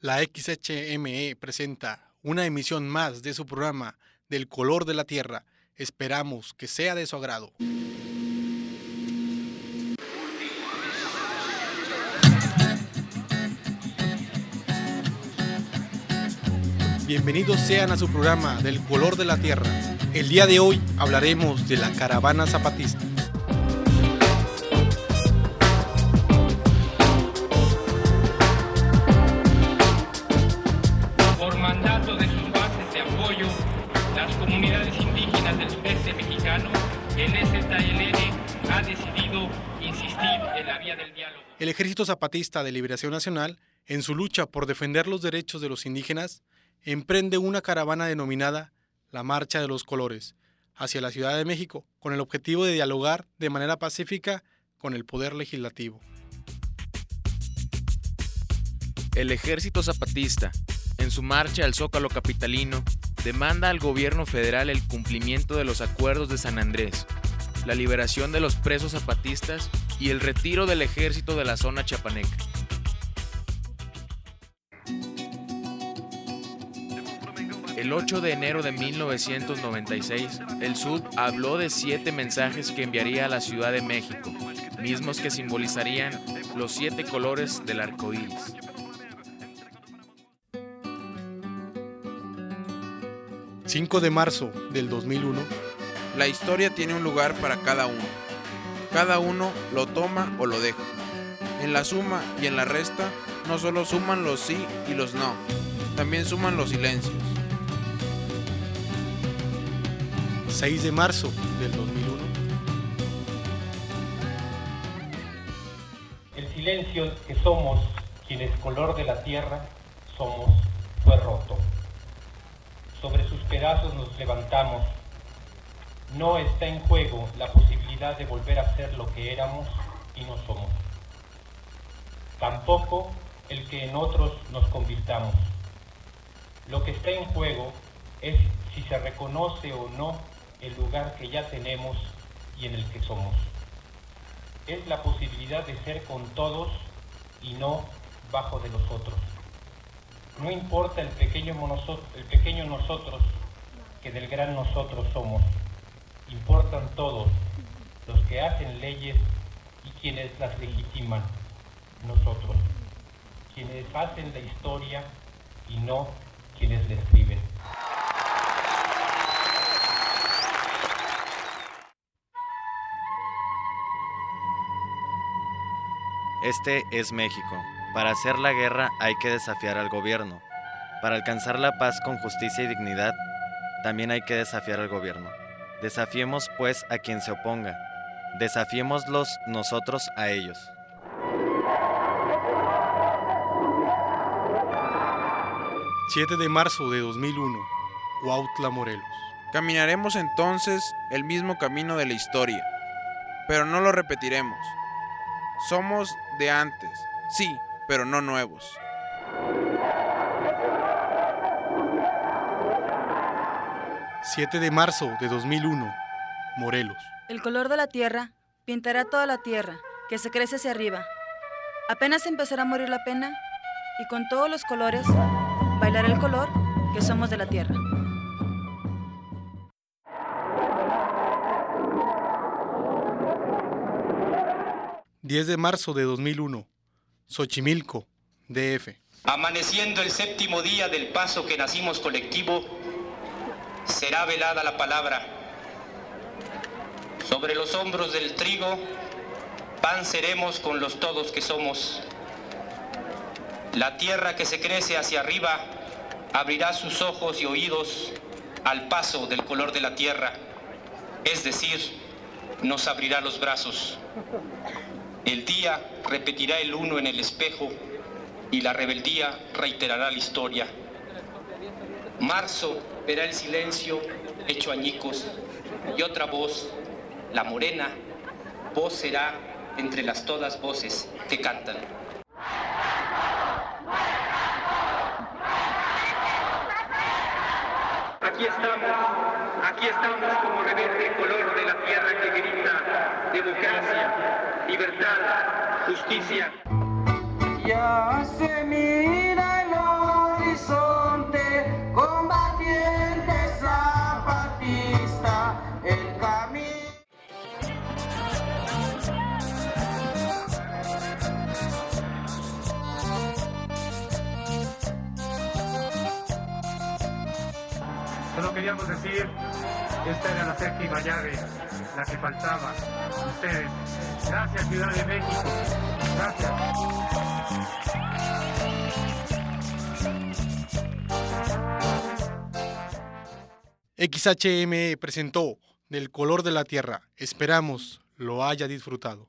La XHME presenta una emisión más de su programa Del color de la tierra. Esperamos que sea de su agrado. Bienvenidos sean a su programa Del color de la tierra. El día de hoy hablaremos de la caravana zapatista. En la vía del diálogo. El Ejército Zapatista de Liberación Nacional, en su lucha por defender los derechos de los indígenas, emprende una caravana denominada la Marcha de los Colores hacia la Ciudad de México con el objetivo de dialogar de manera pacífica con el Poder Legislativo. El Ejército Zapatista, en su marcha al Zócalo Capitalino, demanda al gobierno federal el cumplimiento de los acuerdos de San Andrés, la liberación de los presos zapatistas y el retiro del ejército de la zona chapaneca. El 8 de enero de 1996, el SUD habló de siete mensajes que enviaría a la Ciudad de México, mismos que simbolizarían los siete colores del arco iris. ...5 de marzo del 2001... La historia tiene un lugar para cada uno. Cada uno lo toma o lo deja. En la suma y en la resta no solo suman los sí y los no, también suman los silencios. 6 de marzo del 2001... El silencio que somos quienes color de la tierra somos fue roto. Sobre sus pedazos nos levantamos. No está en juego la posibilidad de volver a ser lo que éramos y no somos. Tampoco el que en otros nos convirtamos. Lo que está en juego es si se reconoce o no el lugar que ya tenemos y en el que somos. Es la posibilidad de ser con todos y no bajo de los otros. No importa el pequeño, el pequeño nosotros que del gran nosotros somos. Importan todos, los que hacen leyes y quienes las legitiman, nosotros. Quienes hacen la historia y no quienes la escriben. Este es México. Para hacer la guerra hay que desafiar al gobierno. Para alcanzar la paz con justicia y dignidad, también hay que desafiar al gobierno. Desafiemos pues a quien se oponga. Desafiémoslos nosotros a ellos. ...7 de marzo de 2001... Cuautla, Morelos. Caminaremos entonces el mismo camino de la historia, pero no lo repetiremos. Somos de antes, sí, pero no nuevos. 7 de marzo de 2001... Morelos. El color de la tierra pintará toda la tierra, que se crece hacia arriba. Apenas empezará a morir la pena, y con todos los colores bailará el color que somos de la tierra. 10 de marzo de 2001... Xochimilco, DF. Amaneciendo el séptimo día del paso que nacimos colectivo, será velada la palabra. Sobre los hombros del trigo, pan seremos con los todos que somos. La tierra que se crece hacia arriba abrirá sus ojos y oídos al paso del color de la tierra, es decir, nos abrirá los brazos. El día repetirá el uno en el espejo y la rebeldía reiterará la historia. Marzo verá el silencio hecho añicos y otra voz, la morena, voz será entre las todas voces que cantan. Aquí estamos, aquí estamos como rebelde color de la tierra que grita democracia, libertad, justicia. Ya se mira queríamos decir, esta era la séptima llave, la que faltaba. Ustedes. Gracias, Ciudad de México. Gracias. XHM presentó Del color de la tierra. Esperamos lo haya disfrutado.